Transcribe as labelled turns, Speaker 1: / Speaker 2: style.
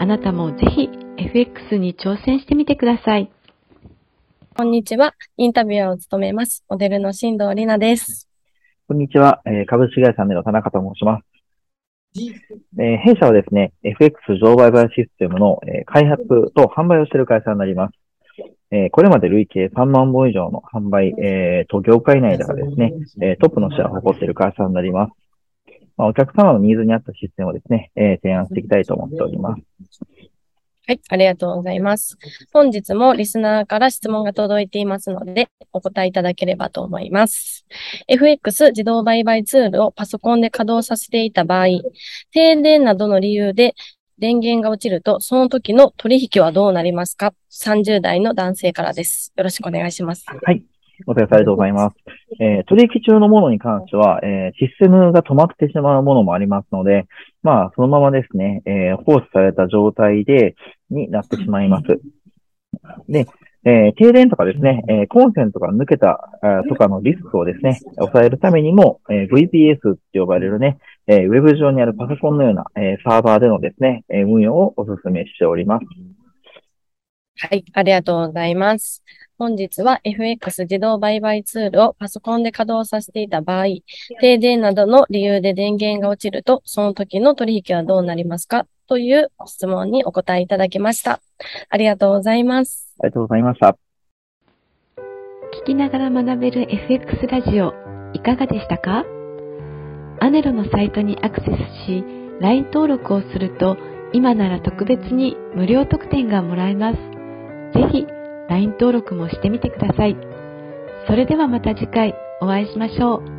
Speaker 1: あなたもぜひ FX に挑戦してみてください。
Speaker 2: こんにちは。インタビュアーを務めます。モデルの新藤里奈です。
Speaker 3: こんにちは。えー、株式会社メの田中と申します。えー、弊社はですね、FX 上売買システムの、えー、開発と販売をしている会社になります。えー、これまで累計3万本以上の販売、えー、と業界内ではですね、えー、トップのシェアを誇っている会社になります。まあ、お客様のニーズに合ったシステムをですね、えー、提案していきたいと思っております。
Speaker 2: はい、ありがとうございます。本日もリスナーから質問が届いていますので、お答えいただければと思います。FX 自動売買ツールをパソコンで稼働させていた場合、停電などの理由で電源が落ちると、その時の取引はどうなりますか ?30 代の男性からです。よろしくお願いします。
Speaker 3: はい。お疲れ様ありがとうございます。えー、取引中のものに関しては、えー、システムが止まってしまうものもありますので、まあ、そのままですね、えー、放置された状態で、になってしまいます。で、えー、停電とかですね、えー、コンセントが抜けたとかのリスクをですね、抑えるためにも、えー、VPS って呼ばれるね、えー、ウェブ上にあるパソコンのような、えー、サーバーでのですね、えー、運用をお勧めしております。
Speaker 2: はい、ありがとうございます。本日は FX 自動売買ツールをパソコンで稼働させていた場合、停電などの理由で電源が落ちると、その時の取引はどうなりますか？という質問にお答えいただきました。ありがとうございます。
Speaker 3: ありがとうございました。
Speaker 1: 聞きながら学べる FX ラジオ、いかがでしたか？アネロのサイトにアクセスし、LINE 登録をすると、今なら特別に無料特典がもらえます。ぜひ、LINE 登録もしてみてください。それではまた次回お会いしましょう。